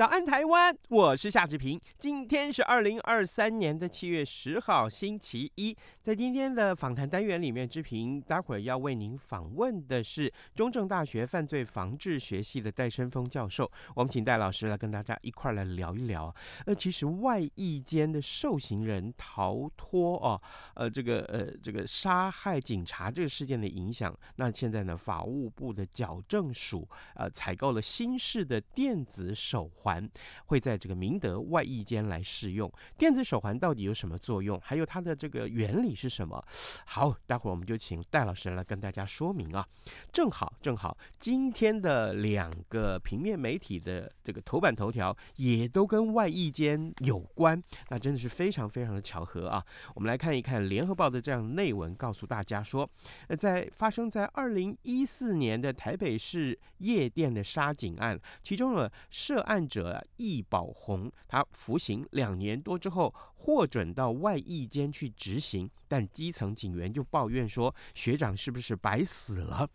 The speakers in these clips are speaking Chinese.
早安，台湾！我是夏志平。今天是二零二三年的七月十号，星期一。在今天的访谈单元里面，志平待会儿要为您访问的是中正大学犯罪防治学系的戴伸峰教授。我们请戴老师来跟大家一块儿来聊一聊。呃，其实外役间的受刑人逃脱哦，呃，这个呃这个杀害警察这个事件的影响。那现在呢，法务部的矫正署呃采购了新式的电子手环。环会在这个明德外溢间来试用电子手环，到底有什么作用？还有它的这个原理是什么？好，待会儿我们就请戴老师来跟大家说明啊。正好，正好，今天的两个平面媒体的这个头版头条也都跟外溢间有关，那真的是非常非常的巧合啊。我们来看一看联合报的这样内文，告诉大家说，呃，在发生在二零一四年的台北市夜店的杀警案，其中呢涉案者。易宝红，他服刑两年多之后获准到外役间去执行，但基层警员就抱怨说，学长是不是白死了？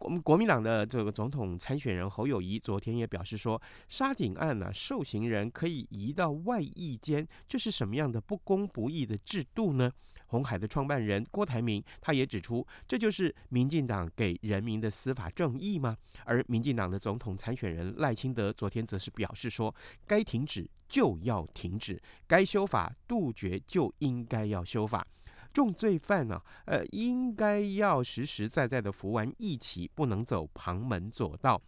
我们国民党的这个总统参选人侯友谊昨天也表示说，杀警案呢、受刑人可以移到外役间，这是什么样的不公不义的制度呢？红海的创办人郭台铭，他也指出，这就是民进党给人民的司法正义吗？而民进党的总统参选人赖清德昨天则是表示说，该停止就要停止，该修法杜绝就应该要修法。重罪犯呢、呃，应该要实实在在的服完一期，不能走旁门左道。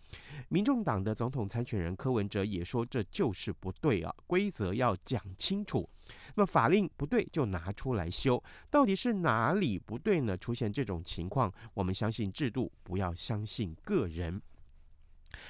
民众党的总统参选人柯文哲也说，这就是不对啊，规则要讲清楚。那么法令不对就拿出来修，到底是哪里不对呢？出现这种情况，我们相信制度，不要相信个人。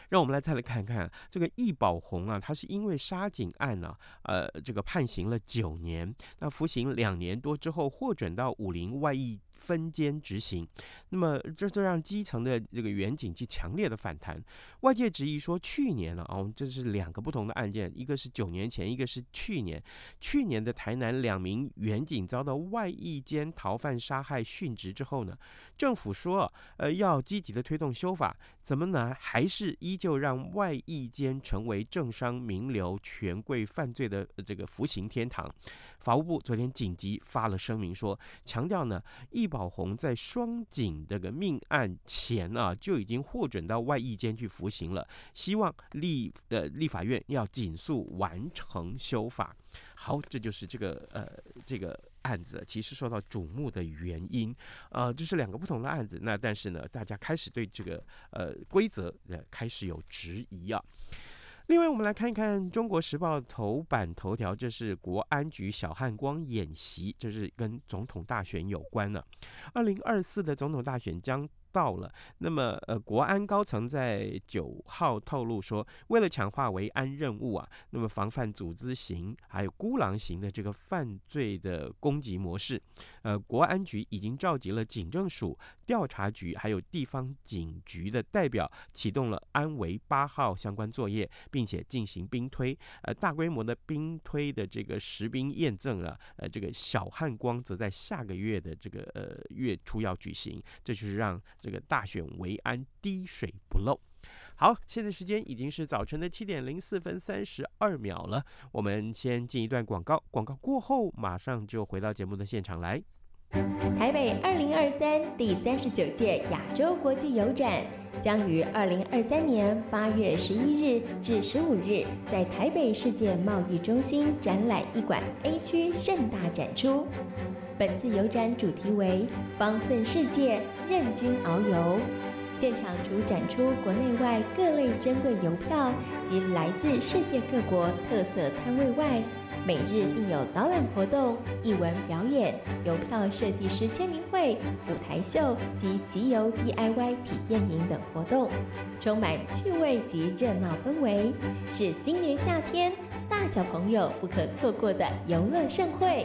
让我们来再来看看这个易宝红啊，他是因为杀警案呢、呃，这个判刑了九年，那服刑两年多之后获准到武林外役分监执行，那么这就让基层的这个远景去强烈的反弹。外界质疑说，去年了啊，这是两个不同的案件，一个是九年前，一个是去年。去年的台南两名远景遭到外役间逃犯杀害殉职之后呢，政府说，呃，要积极的推动修法，怎么呢？还是依旧让外役间成为政商名流权贵犯罪的这个服刑天堂。法务部昨天紧急发了声明说，强调呢，易宝红在双警这个命案前啊，就已经获准到外役监去服刑了，希望立呃立法院要尽速完成修法。好，这就是这个呃这个案子其实受到瞩目的原因，呃，这是两个不同的案子，那但是呢，大家开始对这个呃规则呃开始有质疑啊。另外，我们来看一看《中国时报》头版头条，这是国安局小汉光演习，这是跟总统大选有关的。二零二四的总统大选将到了，那么呃，国安高层在九号透露说，为了强化维安任务啊，那么防范组织型还有孤狼型的这个犯罪的攻击模式，呃，国安局已经召集了警政署、调查局还有地方警局的代表，启动了安维八号相关作业，并且进行兵推，呃，大规模的兵推的这个实兵验证了，呃，这个小汉光则在下个月的这个呃月初要举行，这就是让。这个大选维安滴水不漏。好，现在时间已经是早晨的七点零四分三十二秒了。我们先进一段广告，广告过后马上就回到节目的现场来。台北二零二三第三十九届亚洲国际邮展将于二零二三年八月十一日至十五日在台北世界贸易中心展览一馆 A 区盛大展出。本次邮展主题为“方寸世界，任君遨游”。现场除展出国内外各类珍贵邮票及来自世界各国特色摊位外，每日并有导览活动、艺文表演、邮票设计师签名会、舞台秀及集邮 DIY 体验营等活动，充满趣味及热闹氛围，是今年夏天大小朋友不可错过的游乐盛会。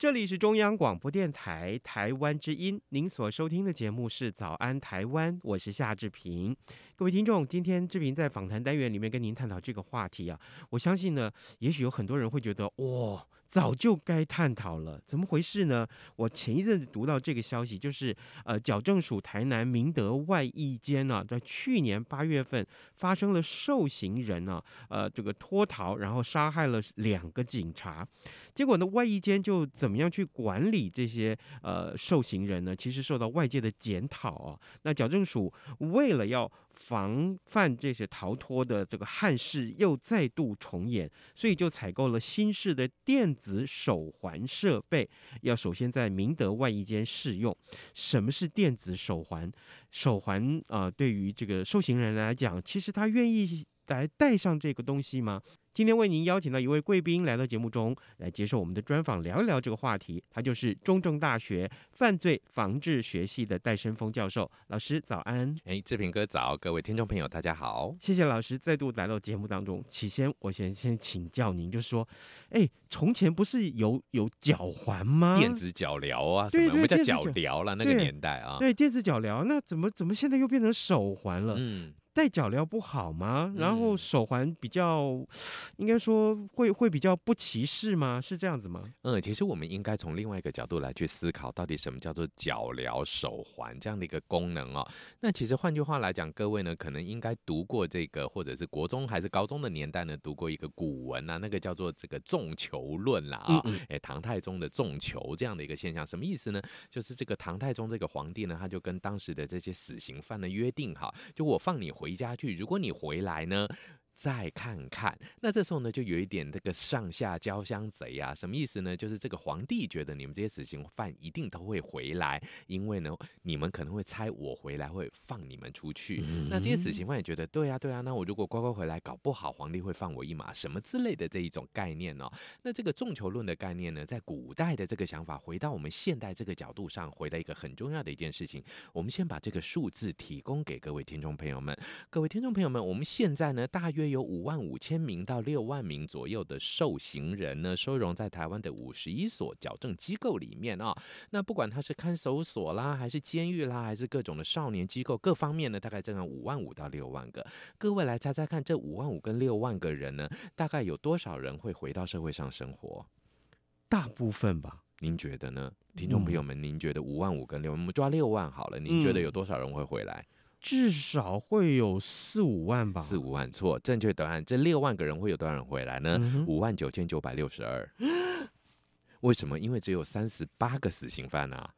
这里是中央广播电台台湾之音，您所收听的节目是《早安台湾》，我是夏志平。各位听众，今天志平在访谈单元里面跟您探讨这个话题啊，我相信呢，也许有很多人会觉得，哇。早就该探讨了，怎么回事呢？我前一阵子读到这个消息，就是呃，矫正署台南明德外役监呢，在去年八月份发生了受刑人呢，呃，这个脱逃，然后杀害了两个警察。结果呢，外役监就怎么样去管理这些呃受刑人呢？其实受到外界的检讨啊。那矫正署为了要防范这些逃脱的这个憾事又再度重演，所以就采购了新式的电子手环设备，要首先在明德外衣间试用。什么是电子手环？手环啊、对于这个受刑人来讲，其实他愿意来带上这个东西吗？今天为您邀请到一位贵宾来到节目中来接受我们的专访，聊一聊这个话题。他就是中正大学犯罪防治学系的戴生峰教授。老师早安！哎，志平哥早！各位听众朋友大家好！谢谢老师再度来到节目当中。起先，我先先请教您，就是说，哎，从前不是有有脚环吗？电子脚镣啊，什么？对对对，我们叫脚镣了，那个年代啊。对，电子脚镣，那怎么怎么现在又变成手环了？嗯。戴脚镣不好吗？然后手环比较，应该说会会比较不歧视吗？是这样子吗？嗯，其实我们应该从另外一个角度来去思考，到底什么叫做脚镣手环这样的一个功能哦。那其实换句话来讲，各位呢可能应该读过这个，或者是国中还是高中的年代呢读过一个古文啊，那个叫做这个纵囚论啦啊。嗯嗯。哎，唐太宗的纵囚这样的一个现象，什么意思呢？就是这个唐太宗这个皇帝呢，他就跟当时的这些死刑犯呢约定哈，就我放你回回家去，如果你回来呢，再看看，那这时候呢，就有一点这个上下交相贼啊，什么意思呢？就是这个皇帝觉得你们这些死刑犯一定都会回来，因为呢，你们可能会猜我回来会放你们出去。嗯、那这些死刑犯也觉得，对啊，对啊，那我如果乖乖回来，搞不好皇帝会放我一马，什么之类的这一种概念哦。那这个众囚论的概念呢，在古代的这个想法，回到我们现代这个角度上，回到一个很重要的一件事情。我们先把这个数字提供给各位听众朋友们，各位听众朋友们，我们现在呢，大约。有五万五千名到六万名左右的受刑人呢，收容在台湾的五十一所矫正机构里面啊、哦。那不管他是看守所啦，还是监狱啦，还是各种的少年机构，各方面呢，大概这样五万五到六万个。各位来猜猜看，这五万五跟六万个人呢，大概有多少人会回到社会上生活？大部分吧？您觉得呢？听众朋友们，您觉得五万五跟六万，我们抓六万好了，您觉得有多少人会回来？嗯至少会有四五万吧，四五万错，正确答案。这六万个人会有多少人回来呢？五万九千九百六十二。为什么？因为只有三十八个死刑犯啊。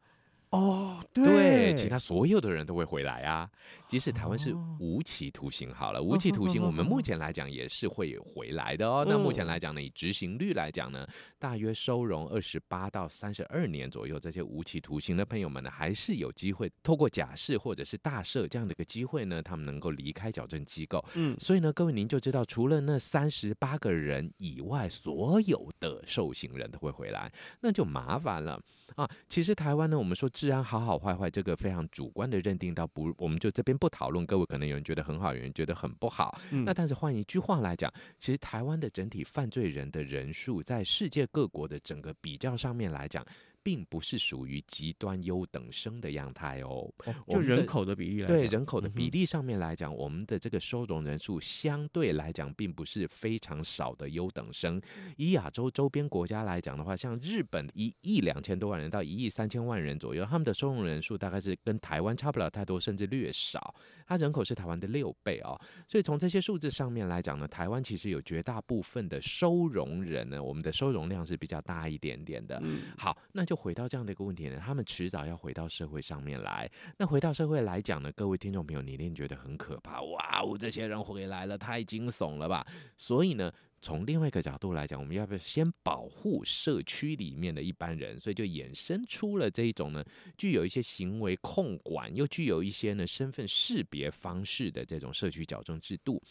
哦，对，其他所有的人都会回来啊。即使台湾是无期徒刑好了，无期徒刑我们目前来讲也是会回来的哦。那目前来讲呢，以执行率来讲呢，大约收容二十八到三十二年左右，这些无期徒刑的朋友们呢，还是有机会透过假释或者是大赦这样的一个机会呢，他们能够离开矫正机构。嗯，所以呢，各位您就知道，除了那三十八个人以外，所有的受刑人都会回来，那就麻烦了。啊，其实台湾呢，我们说治安好好坏坏，这个非常主观的认定，到不，我们就这边不讨论。各位可能有人觉得很好，有人觉得很不好。嗯、那但是换一句话来讲，其实台湾的整体犯罪人的人数，在世界各国的整个比较上面来讲，并不是属于极端优等生的样态哦。哦就人口的比例来讲，对人口的比例上面来讲，嗯、我们的这个收容人数相对来讲，并不是非常少的优等生。以亚洲周边国家来讲的话，像日本一亿两千多万人到一亿三千万人左右，他们的收容人数大概是跟台湾差不了太多，甚至略少。它人口是台湾的六倍哦，所以从这些数字上面来讲呢，台湾其实有绝大部分的收容人呢，我们的收容量是比较大一点点的。嗯、好，那就回到这样的一个问题呢，他们迟早要回到社会上面来。那回到社会来讲呢，各位听众朋友，你一定觉得很可怕，哇哦，这些人回来了，太惊悚了吧？所以呢。从另外一个角度来讲，我们要不要先保护社区里面的一般人？所以就衍生出了这一种呢，具有一些行为控管，又具有一些呢身份识别方式的这种社区矫正制度。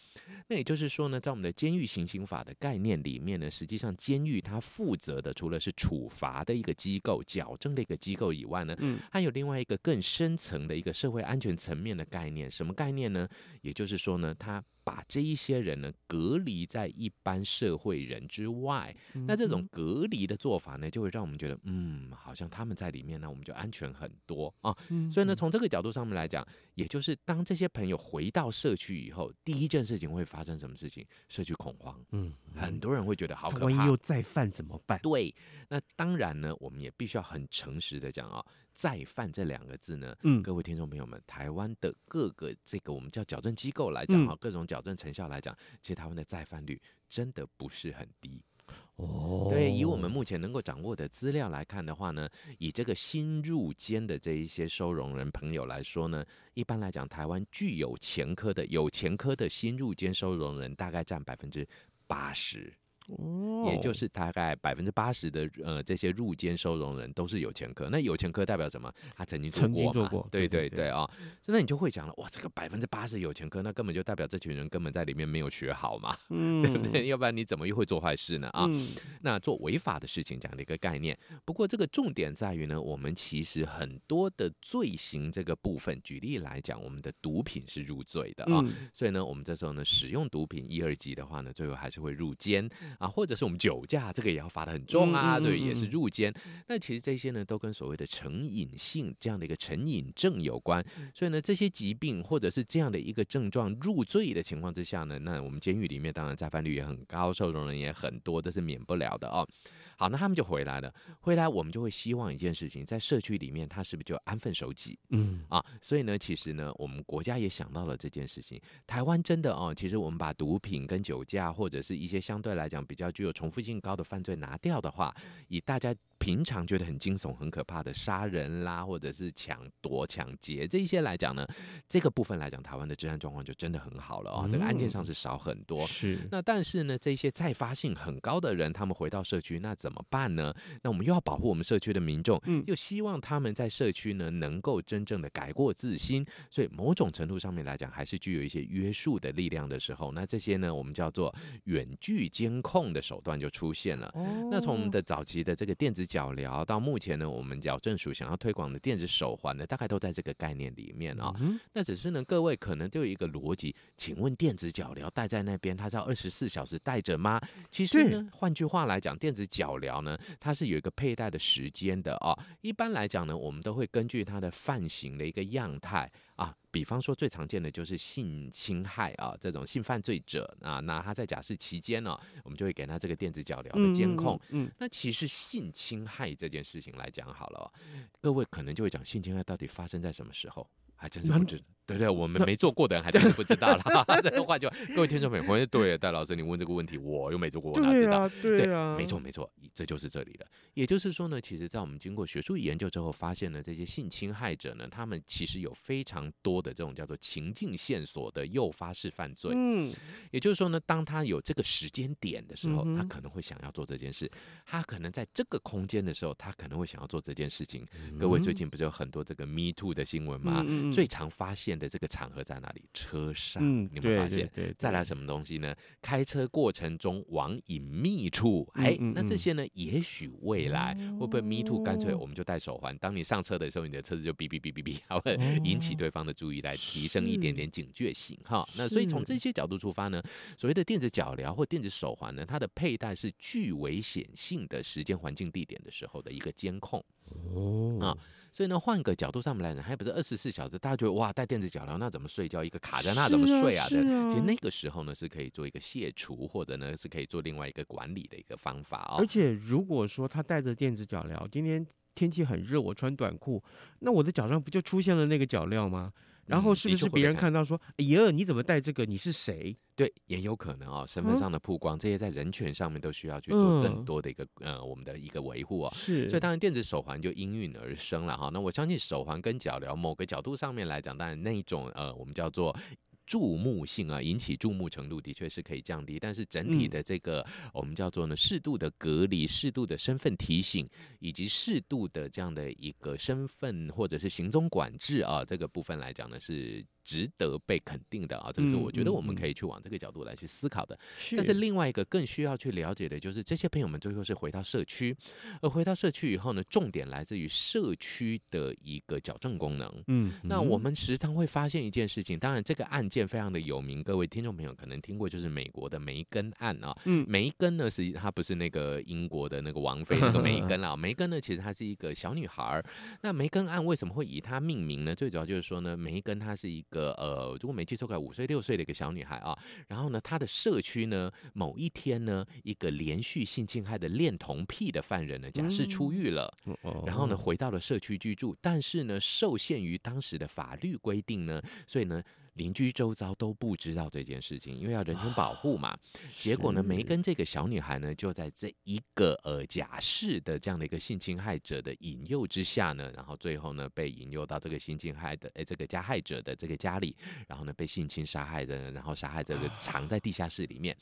那也就是说呢，在我们的监狱行刑法的概念里面呢，实际上监狱它负责的除了是处罚的一个机构、矫正的一个机构以外呢，嗯，还有另外一个更深层的一个社会安全层面的概念。什么概念呢？也就是说呢，它把这一些人呢隔离在一般社会人之外，那这种隔离的做法呢，就会让我们觉得，嗯，好像他们在里面呢，我们就安全很多啊。所以呢，从这个角度上面来讲，也就是当这些朋友回到社区以后，第一件事情会发生什么事情？社区恐慌，嗯，很多人会觉得好可怕，万一又再犯怎么办？对，那当然呢，我们也必须要很诚实的讲啊。再犯这两个字呢，嗯，各位听众朋友们，台湾的各个这个我们叫矫正机构来讲哈，嗯、各种矫正成效来讲，其实台湾的再犯率真的不是很低哦。对，以我们目前能够掌握的资料来看的话呢，以这个新入监的这一些收容人朋友来说呢，一般来讲，台湾具有前科的有前科的新入监收容人大概占百分之八十。哦，也就是大概百分之八十的呃这些入监收容人都是有前科，那有前科代表什么？他曾经曾经做过，对对对啊，所以那你就会讲了，哇，这个百分之八十有前科，那根本就代表这群人根本在里面没有学好嘛，嗯，对不对？要不然你怎么又会做坏事呢？啊，嗯、那做违法的事情这样的一个概念。不过这个重点在于呢，我们其实很多的罪行这个部分，举例来讲，我们的毒品是入罪的啊，嗯、所以呢，我们这时候呢使用毒品一二级的话呢，最后还是会入监。啊，或者是我们酒驾，这个也要罚的很重啊，所以也是入监。那其实这些呢，都跟所谓的成瘾性这样的一个成瘾症有关。所以呢，这些疾病或者是这样的一个症状入罪的情况之下呢，那我们监狱里面当然再犯率也很高，受容人也很多，这是免不了的哦。好，那他们就回来了。回来，我们就会希望一件事情，在社区里面，他是不是就安分守己？嗯啊，所以呢，其实呢，我们国家也想到了这件事情。台湾真的哦，其实我们把毒品跟酒驾或者是一些相对来讲比较具有重复性高的犯罪拿掉的话，以大家。平常觉得很惊悚、很可怕的杀人啦，或者是抢夺、抢劫这一些来讲呢，这个部分来讲，台湾的治安状况就真的很好了哦。这个案件上是少很多。是。那但是呢，这些再发性很高的人，他们回到社区，那怎么办呢？那我们又要保护我们社区的民众，又希望他们在社区呢能够真正的改过自新。所以某种程度上面来讲，还是具有一些约束的力量的时候，那这些呢，我们叫做远距监控的手段就出现了。那从我们的早期的这个电子脚镣到目前呢，我们矫正署想要推广的电子手环呢，大概都在这个概念里面啊、哦。嗯、那只是呢，各位可能都有一个逻辑，请问电子脚镣戴在那边，它是要二十四小时戴着吗？其实呢，换句话来讲，电子脚镣呢，它是有一个佩戴的时间的哦。一般来讲呢，我们都会根据它的犯行的一个样态。啊，比方说最常见的就是性侵害啊，这种性犯罪者啊，那他在假释期间呢、啊，我们就会给他这个电子脚镣的监控。嗯，嗯嗯，那其实性侵害这件事情来讲好了、哦，各位可能就会讲性侵害到底发生在什么时候？还真是不知道。对对，我们没做过的人还真的不知道了。这个话就各位听众朋友，对，戴老师你问这个问题，我又没做过，我哪知道？对啊，对，没错没错，这就是这里的。也就是说呢，其实，在我们经过学术研究之后，发现呢，这些性侵害者呢，他们其实有非常多的这种叫做情境线索的诱发式犯罪。嗯，也就是说呢，当他有这个时间点的时候，他可能会想要做这件事；他可能在这个空间的时候，他可能会想要做这件事情。各位最近不是有很多这个 Me Too 的新闻吗？最常发现。的这个场合在哪里？车上，嗯、你有没有发现？再来什么东西呢？开车过程中往隐秘处，哎、嗯，那这些呢？也许未来会不会 me too？干脆我们就戴手环，当你上车的时候，你的车子就哔哔哔哔哔，还会引起对方的注意，来提升一点点警觉性。哈，那所以从这些角度出发呢，所谓的电子脚镣或电子手环呢，它的佩戴是具危险性的时间、环境、地点的时候的一个监控。哦啊。所以呢，换个角度上面来讲，还不是二十四小时，大家觉得哇，带电子脚镣那怎么睡觉？一个卡在那怎么睡啊？对，啊、其实那个时候呢，是可以做一个卸除，或者呢是可以做另外一个管理的一个方法哦。而且如果说他带着电子脚镣，今天天气很热，我穿短裤，那我的脚上不就出现了那个脚镣吗？然后是不是别人看到说，哎呀，你怎么戴这个？你是谁？对，也有可能哦，身份上的曝光，嗯、这些在人权上面都需要去做更多的一个、嗯、呃，我们的一个维护哦。是，所以当然电子手环就应运而生了哈。那我相信手环跟脚镣某个角度上面来讲，当然那一种呃，我们叫做。注目性啊，引起注目程度的确是可以降低，但是整体的这个我们叫做呢适度的隔离、适度的身份提醒，以及适度的这样的一个身份或者是行踪管制啊，这个部分来讲呢是值得被肯定的啊，这个是我觉得我们可以去往这个角度来去思考的。但是另外一个更需要去了解的就是这些朋友们最后是回到社区，而回到社区以后呢，重点来自于社区的一个矫正功能。嗯，那我们时常会发现一件事情，当然这个案件非常的有名，各位听众朋友可能听过，就是美国的梅根案啊。嗯，梅根呢是她不是那个英国的那个王妃那个梅根啊，梅根呢其实她是一个小女孩。那梅根案为什么会以她命名呢？最主要就是说呢，梅根她是一个呃，如果没记错，快五岁六岁的一个小女孩啊。然后呢，她的社区呢，某一天呢，一个连续性侵害的恋童癖的犯人呢，假释出狱了，然后呢，回到了社区居住，但是呢，受限于当时的法律规定呢，所以呢。邻居周遭都不知道这件事情，因为要人权保护嘛。结果呢，梅根这个小女孩呢，就在这一个呃假释的这样的一个性侵害者的引诱之下呢，然后最后呢被引诱到这个性侵害的诶这个加害者的这个家里，然后呢被性侵杀害的，然后杀害这个藏在地下室里面。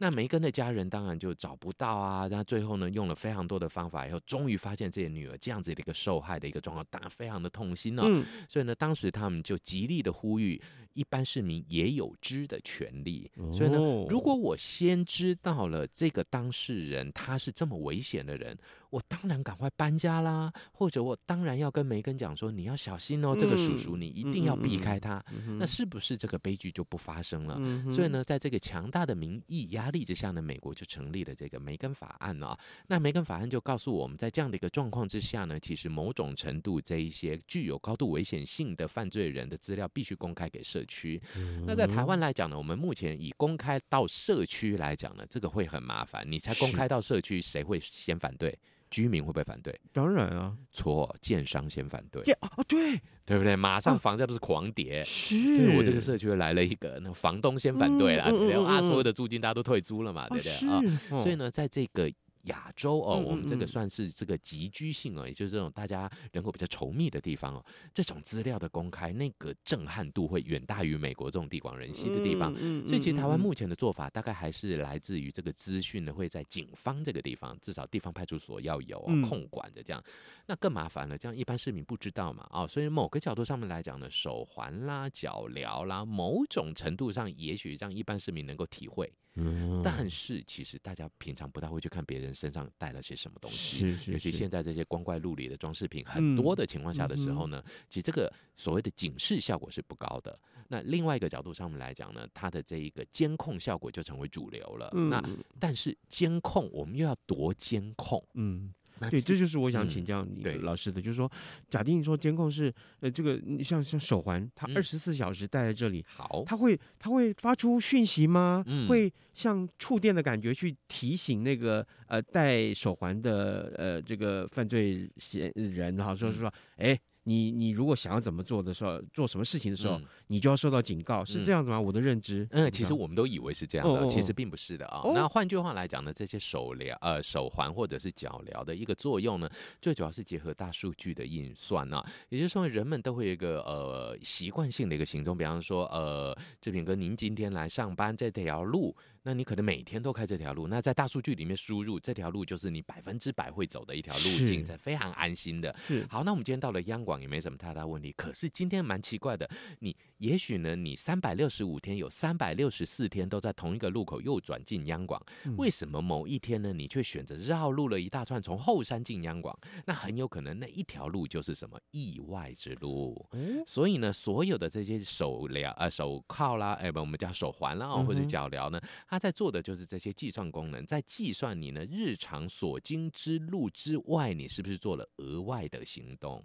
那梅根的家人当然就找不到啊，那最后呢用了非常多的方法以后，终于发现自己的女儿这样子的一个受害的一个状况，当然非常的痛心哦。嗯、所以呢，当时他们就极力的呼吁。一般市民也有知的权利，所以呢，如果我先知道了这个当事人他是这么危险的人，我当然赶快搬家啦，或者我当然要跟梅根讲说，你要小心哦，这个叔叔你一定要避开他，那是不是这个悲剧就不发生了？所以呢，在这个强大的民意压力之下呢，美国就成立了这个梅根法案啊。那梅根法案就告诉我们在这样的一个状况之下呢，其实某种程度这一些具有高度危险性的犯罪人的资料必须公开给社。社区，那在台湾来讲呢，我们目前以公开到社区来讲呢，这个会很麻烦。你才公开到社区，谁会先反对？居民会不会反对？当然啊，错，建商先反对。哦，对，对不对？马上房价不是狂跌？是，对我这个社区来了一个，那房东先反对了，对不对？啊，所有的租金大家都退租了嘛，对不对啊？所以呢，在这个。亚洲哦，我们这个算是这个集居性哦，也就是这种大家人口比较稠密的地方哦，这种资料的公开，那个震撼度会远大于美国这种地广人稀的地方。所以其实台湾目前的做法，大概还是来自于这个资讯呢，会在警方这个地方，至少地方派出所要有控管的这样。那更麻烦了，这样一般市民不知道嘛啊，所以某个角度上面来讲呢，手环啦、脚镣啦，某种程度上也许让一般市民能够体会。嗯，但是其实大家平常不太会去看别人身上带了些什么东西，是是是，尤其现在这些光怪陆离的装饰品很多的情况下的时候呢，嗯、其实这个所谓的警示效果是不高的。那另外一个角度上面来讲呢，它的这一个监控效果就成为主流了。嗯、那但是监控我们又要多监控？嗯。对，这就是我想请教你老师的，嗯、就是说，假定说监控是呃这个像像手环，它二十四小时戴在这里，好、嗯，它会它会发出讯息吗？嗯、会像触电的感觉去提醒那个呃戴手环的呃这个犯罪嫌人哈，说是说哎。你你如果想要怎么做的时候，做什么事情的时候，嗯、你就要受到警告，是这样子吗？嗯、我的认知，嗯，其实我们都以为是这样的，哦哦其实并不是的啊。哦、那换句话来讲呢，这些手疗呃手环或者是脚疗的一个作用呢，最主要是结合大数据的运算啊，也就是说人们都会有一个呃习惯性的一个行踪，比方说呃志平哥，您今天来上班这条路。那你可能每天都开这条路，那在大数据里面输入这条路就是你百分之百会走的一条路径，是非常安心的。好，那我们今天到了央广也没什么太大问题。可是今天蛮奇怪的，你也许呢，你三百六十五天有三百六十四天都在同一个路口右转进央广，嗯、为什么某一天呢，你却选择绕路了一大串从后山进央广？那很有可能那一条路就是什么意外之路。嗯、所以呢，所有的这些手镣呃手铐啦，哎不，我们叫手环啦，或者脚镣呢。嗯它在做的就是这些计算功能，在计算你呢日常所经之路之外，你是不是做了额外的行动，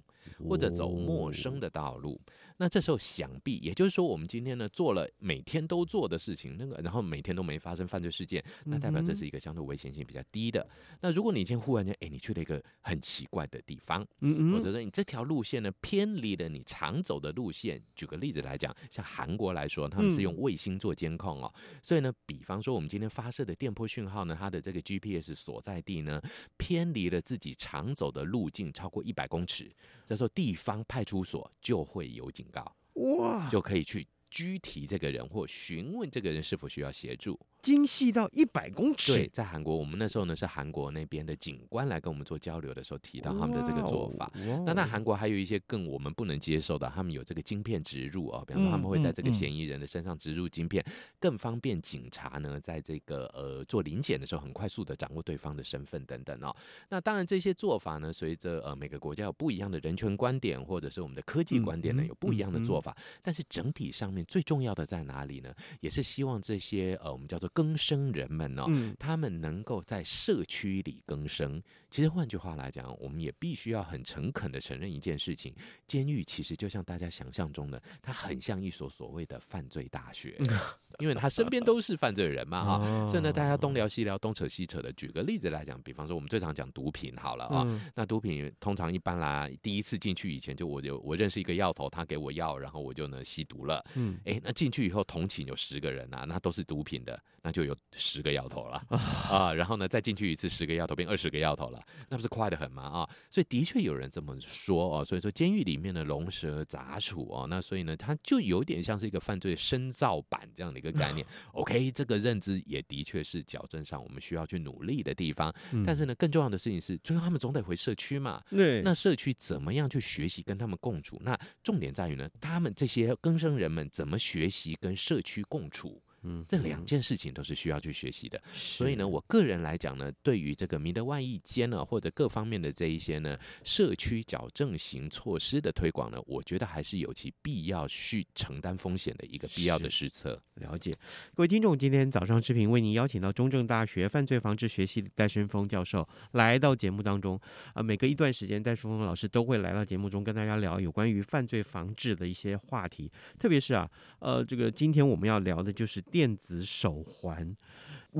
或者走陌生的道路。那这时候想必，也就是说，我们今天呢做了每天都做的事情，那个然后每天都没发生犯罪事件，那代表这是一个相对危险性比较低的。那如果你今天忽然间，哎，你去了一个很奇怪的地方，嗯嗯，或者说你这条路线呢偏离了你常走的路线，举个例子来讲，像韩国来说，他们是用卫星做监控哦，所以呢，比方说我们今天发射的电波讯号呢，它的这个 GPS 所在地呢偏离了自己常走的路径超过一百公尺，这时候地方派出所就会有警告，哇，就可以去拘提这个人或询问这个人是否需要协助。精细到一百公尺。对，在韩国，我们那时候呢是韩国那边的警官来跟我们做交流的时候提到他们的这个做法。那那韩国还有一些更我们不能接受的，他们有这个晶片植入啊，比方说他们会在这个嫌疑人的身上植入晶片，更方便警察呢在这个呃做临检的时候很快速的掌握对方的身份等等哦。那当然这些做法呢，随着呃每个国家有不一样的人权观点，或者是我们的科技观点呢有不一样的做法，但是整体上面最重要的在哪里呢？也是希望这些呃我们叫做。更生人们哦，他们能够在社区里更生。其实换句话来讲，我们也必须要很诚恳的承认一件事情：监狱其实就像大家想象中的，它很像一所所谓的犯罪大学，因为他身边都是犯罪人嘛哈。所以呢，大家东聊西聊，东扯西扯的。举个例子来讲，比方说我们最常讲毒品好了啊，那毒品通常一般啦，第一次进去以前就我就我认识一个药头，他给我药，然后我就能吸毒了。嗯，哎，那进去以后同寝有十个人啊，那都是毒品的。那就有十个摇头了啊，然后呢，再进去一次，十个摇头变二十个摇头了，那不是快得很吗？啊，所以的确有人这么说哦，所以说监狱里面的龙蛇杂处哦，那所以呢，它就有点像是一个犯罪深造版这样的一个概念。OK，这个认知也的确是矫正上我们需要去努力的地方。但是呢，更重要的事情是，最后他们总得回社区嘛。对，那社区怎么样去学习跟他们共处？那重点在于呢，他们这些更生人们怎么学习跟社区共处？嗯，这两件事情都是需要去学习的，所以呢，我个人来讲呢，对于这个民德万义监呢，或者各方面的这一些呢，社区矫正型措施的推广呢，我觉得还是有其必要去承担风险的一个必要的施策。了解，各位听众，今天早上视频为您邀请到中正大学犯罪防治学系戴伸峰教授来到节目当中。啊，每隔一段时间，戴伸峰老师都会来到节目中跟大家聊有关于犯罪防治的一些话题，特别是啊，呃，这个今天我们要聊的就是。电子手环，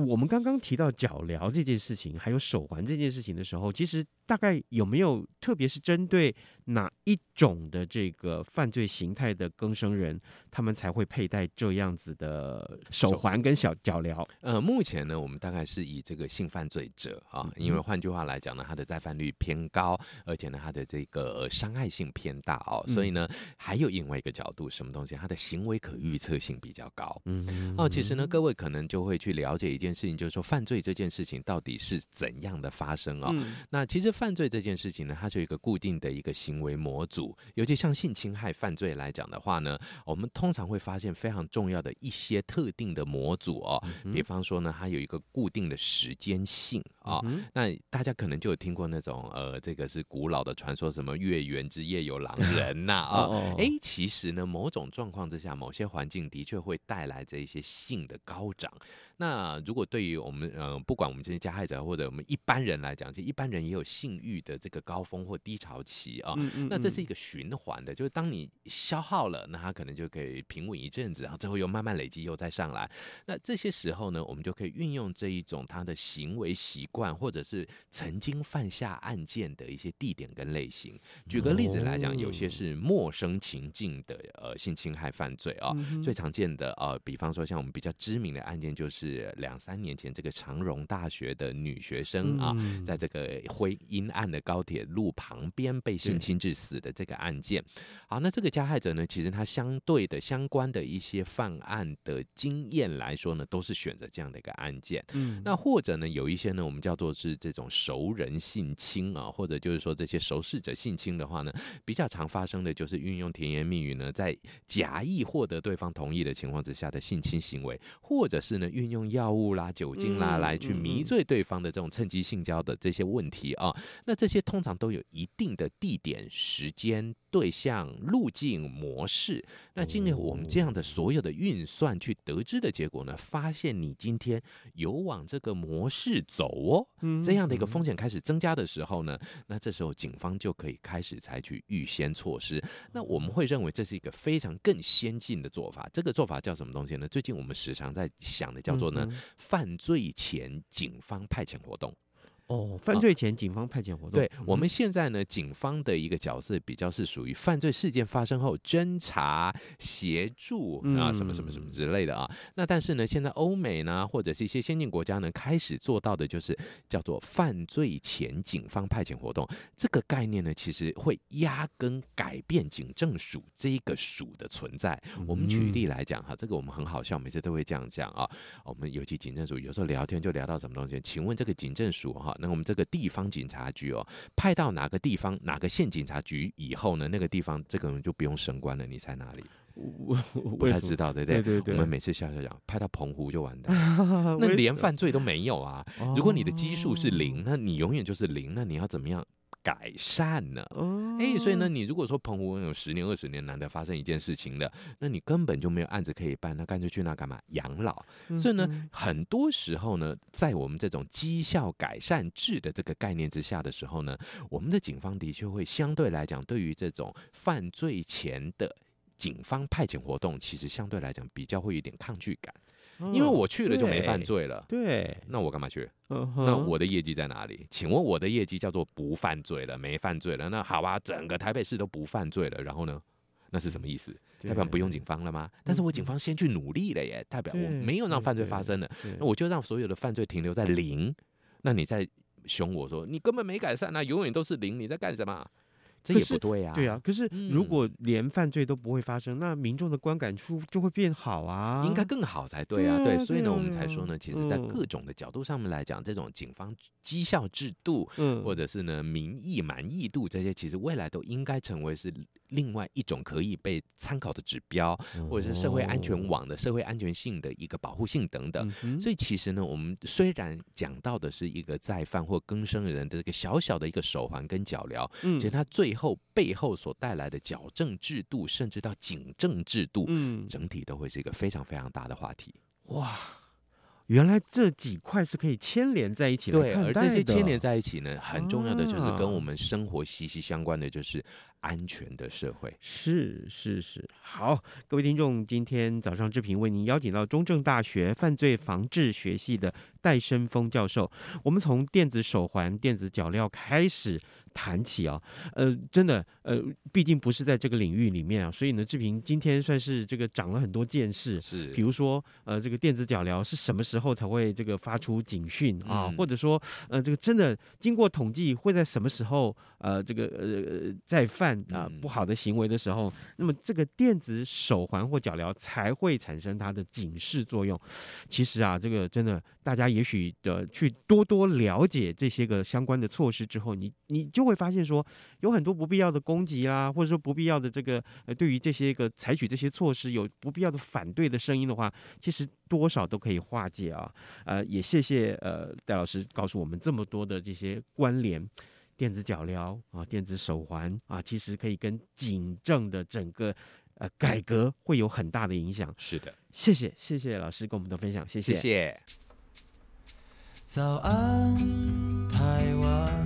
我们刚刚提到脚镣这件事情，还有手环这件事情的时候，其实大概有没有，特别是针对哪一种的这个犯罪形态的更生人，他们才会佩戴这样子的手环跟小脚镣？呃，目前呢，我们大概是以这个性犯罪者啊，因为换句话来讲呢，他的再犯率偏高，而且呢，他的这个伤害性偏大哦，所以呢，还有另外一个角度，什么东西？他的行为可预测性比较高。嗯，哦，其实呢，各位可能就会去了解一件事情，就是说犯罪这件事情到底是怎样的发生啊？那其实犯罪这件事情呢，它是有一个固定的一个行为模组，尤其像性侵害犯罪来讲的话呢，我们通常会发现非常重要的一些特定的模组哦，比方说呢，它有一个固定的时间性啊。那大家可能就有听过那种呃，这个是古老的传说，什么月圆之夜有狼人呐 啊？哎，其实呢，某种状况之下，某些环境的确会带来这一些性的高涨。那如果对于我们，呃，不管我们这些加害者或者我们一般人来讲，其实一般人也有性欲的这个高峰或低潮期啊。嗯嗯嗯，那这是一个循环的，就是当你消耗了，那他可能就可以平稳一阵子，然后最后又慢慢累积，又再上来。那这些时候呢，我们就可以运用这一种他的行为习惯，或者是曾经犯下案件的一些地点跟类型。举个例子来讲，有些是陌生情境的呃性侵害犯罪啊，最常见的呃，比方说像我们比较知名的案件就是。是两三年前，这个长荣大学的女学生啊，在这个灰阴暗的高铁路旁边被性侵致死的这个案件。好，那这个加害者呢，其实他相对的相关的一些犯案的经验来说呢，都是选择这样的一个案件。嗯，那或者呢，有一些呢，我们叫做是这种熟人性侵啊，或者就是说这些熟识者性侵的话呢，比较常发生的就是运用甜言蜜语呢，在假意获得对方同意的情况之下的性侵行为，或者是呢运。用药物物啦、酒精啦，嗯来去迷醉对方的这种趁机性交的这些问题啊。那这些通常都有一定的地点、时间、对象、路径、模式。那经过我们这样的所有的运算去得知的结果呢，发现你今天有往这个模式走哦，这样的一个风险开始增加的时候呢，那这时候警方就可以开始采取预先措施。那我们会认为这是一个非常更先进的做法。这个做法叫什么东西呢？最近我们时常在想的叫做呢，犯罪前警方派遣活动。哦，犯罪前警方派遣活动。对，我们现在呢，警方的一个角色比较是属于犯罪事件发生后侦查、协助啊，什么什么什么之类的啊。那但是呢，现在欧美呢，或者是一些先进国家呢，开始做到的就是叫做犯罪前警方派遣活动。这个概念呢，其实会压根改变警政署这个署的存在。我们举例来讲哈，这个我们很好笑，每次都会这样讲啊。我们尤其警政署有时候聊天就聊到什么东西，请问这个警政署哈？那我们这个地方警察局哦，派到哪个地方哪个县警察局以后呢？那个地方这个人就不用升官了。你猜哪里？我不太知道，对不对？对对对。我们每次笑笑讲，派到澎湖就完蛋，那连犯罪都没有啊。如果你的基数是零，那你永远就是零。那你要怎么样？改善呢？哎、欸，所以呢，你如果说澎湖有十年、二十年难得发生一件事情的，那你根本就没有案子可以办，那干脆去那干嘛？养老。所以呢，很多时候呢，在我们这种绩效改善制的这个概念之下的时候呢，我们的警方的确会相对来讲，对于这种犯罪前的警方派遣活动，其实相对来讲比较会有点抗拒感。因为我去了就没犯罪了，对，那我干嘛去？嗯、那我的业绩在哪里？请问我的业绩叫做不犯罪了，没犯罪了。那好吧，整个台北市都不犯罪了，然后呢？那是什么意思？代表不用警方了吗？但是我警方先去努力了耶，代表我没有让犯罪发生了，那我就让所有的犯罪停留在零。那你在凶我说你根本没改善啊，永远都是零，你在干什么？这也不对啊，对啊。可是如果连犯罪都不会发生，嗯、那民众的观感就就会变好啊，应该更好才对啊。对，所以呢，我们才说呢，其实，在各种的角度上面来讲，嗯、这种警方绩效制度，嗯，或者是呢民意满意度这些，其实未来都应该成为是另外一种可以被参考的指标，或者是社会安全网的社会安全性的一个保护性等等。所以其实呢，我们虽然讲到的是一个再犯或更生人的这个小小的一个手环跟脚镣，嗯，其实它最后背后所带来的矫正制度，甚至到警政制度，嗯，整体都会是一个非常非常大的话题。哇！原来这几块是可以牵连在一起的，对，而这些牵连在一起呢，很重要的就是跟我们生活息息相关的，就是安全的社会。是是是，好，各位听众，今天早上志平为您邀请到中正大学犯罪防治学系的戴生峰教授，我们从电子手环、电子脚镣开始谈起啊，呃，真的，呃，毕竟不是在这个领域里面啊，所以呢，志平今天算是这个长了很多见识。是，比如说，呃，这个电子脚镣是什么时候才会这个发出警讯啊？嗯、或者说，呃，这个真的经过统计会在什么时候，呃，这个呃再犯啊不好的行为的时候，嗯、那么这个电子手环或脚镣才会产生它的警示作用。其实啊，这个真的，大家也许的去多多了解这些个相关的措施之后，你你就。会发现说有很多不必要的攻击啦，或者说不必要的这个呃，对于这些个采取这些措施有不必要的反对的声音的话，其实多少都可以化解啊。呃，也谢谢呃戴老师告诉我们这么多的这些关联，电子脚镣啊，电子手环啊，其实可以跟警政的整个呃改革会有很大的影响。是的，谢谢谢谢老师跟我们的分享，谢谢。谢谢。早安，台湾。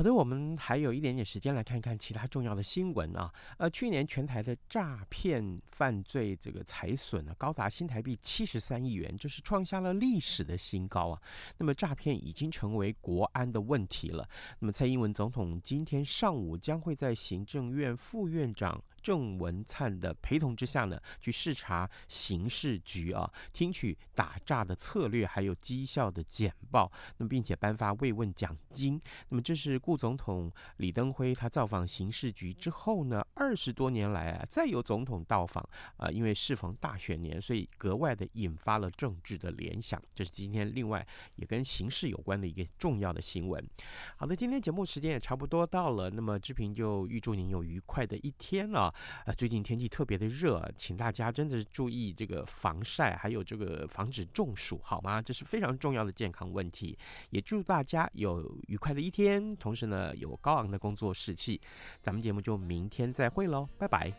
好的，我们还有一点点时间来看一看其他重要的新闻啊。呃，去年全台的诈骗犯罪这个财损呢，高达新台币七十三亿元，这是创下了历史的新高啊。那么诈骗已经成为国安的问题了。那么蔡英文总统今天上午将会在行政院副院长郑文灿的陪同之下呢，去视察刑事局啊，听取打诈的策略还有绩效的简报，那么并且颁发慰问奖金。那么这是顾总统李登辉他造访刑事局之后呢，二十多年来啊，再有总统到访啊，因为适逢大选年，所以格外的引发了政治的联想。这是今天另外也跟刑事有关的一个重要的新闻。好的，今天节目时间也差不多到了，那么志平就预祝您有愉快的一天了。啊，最近天气特别的热，请大家真的是注意这个防晒，还有这个防止中暑，好吗？这是非常重要的健康问题。也祝大家有愉快的一天，同时呢，有高昂的工作士气。咱们节目就明天再会喽，拜拜。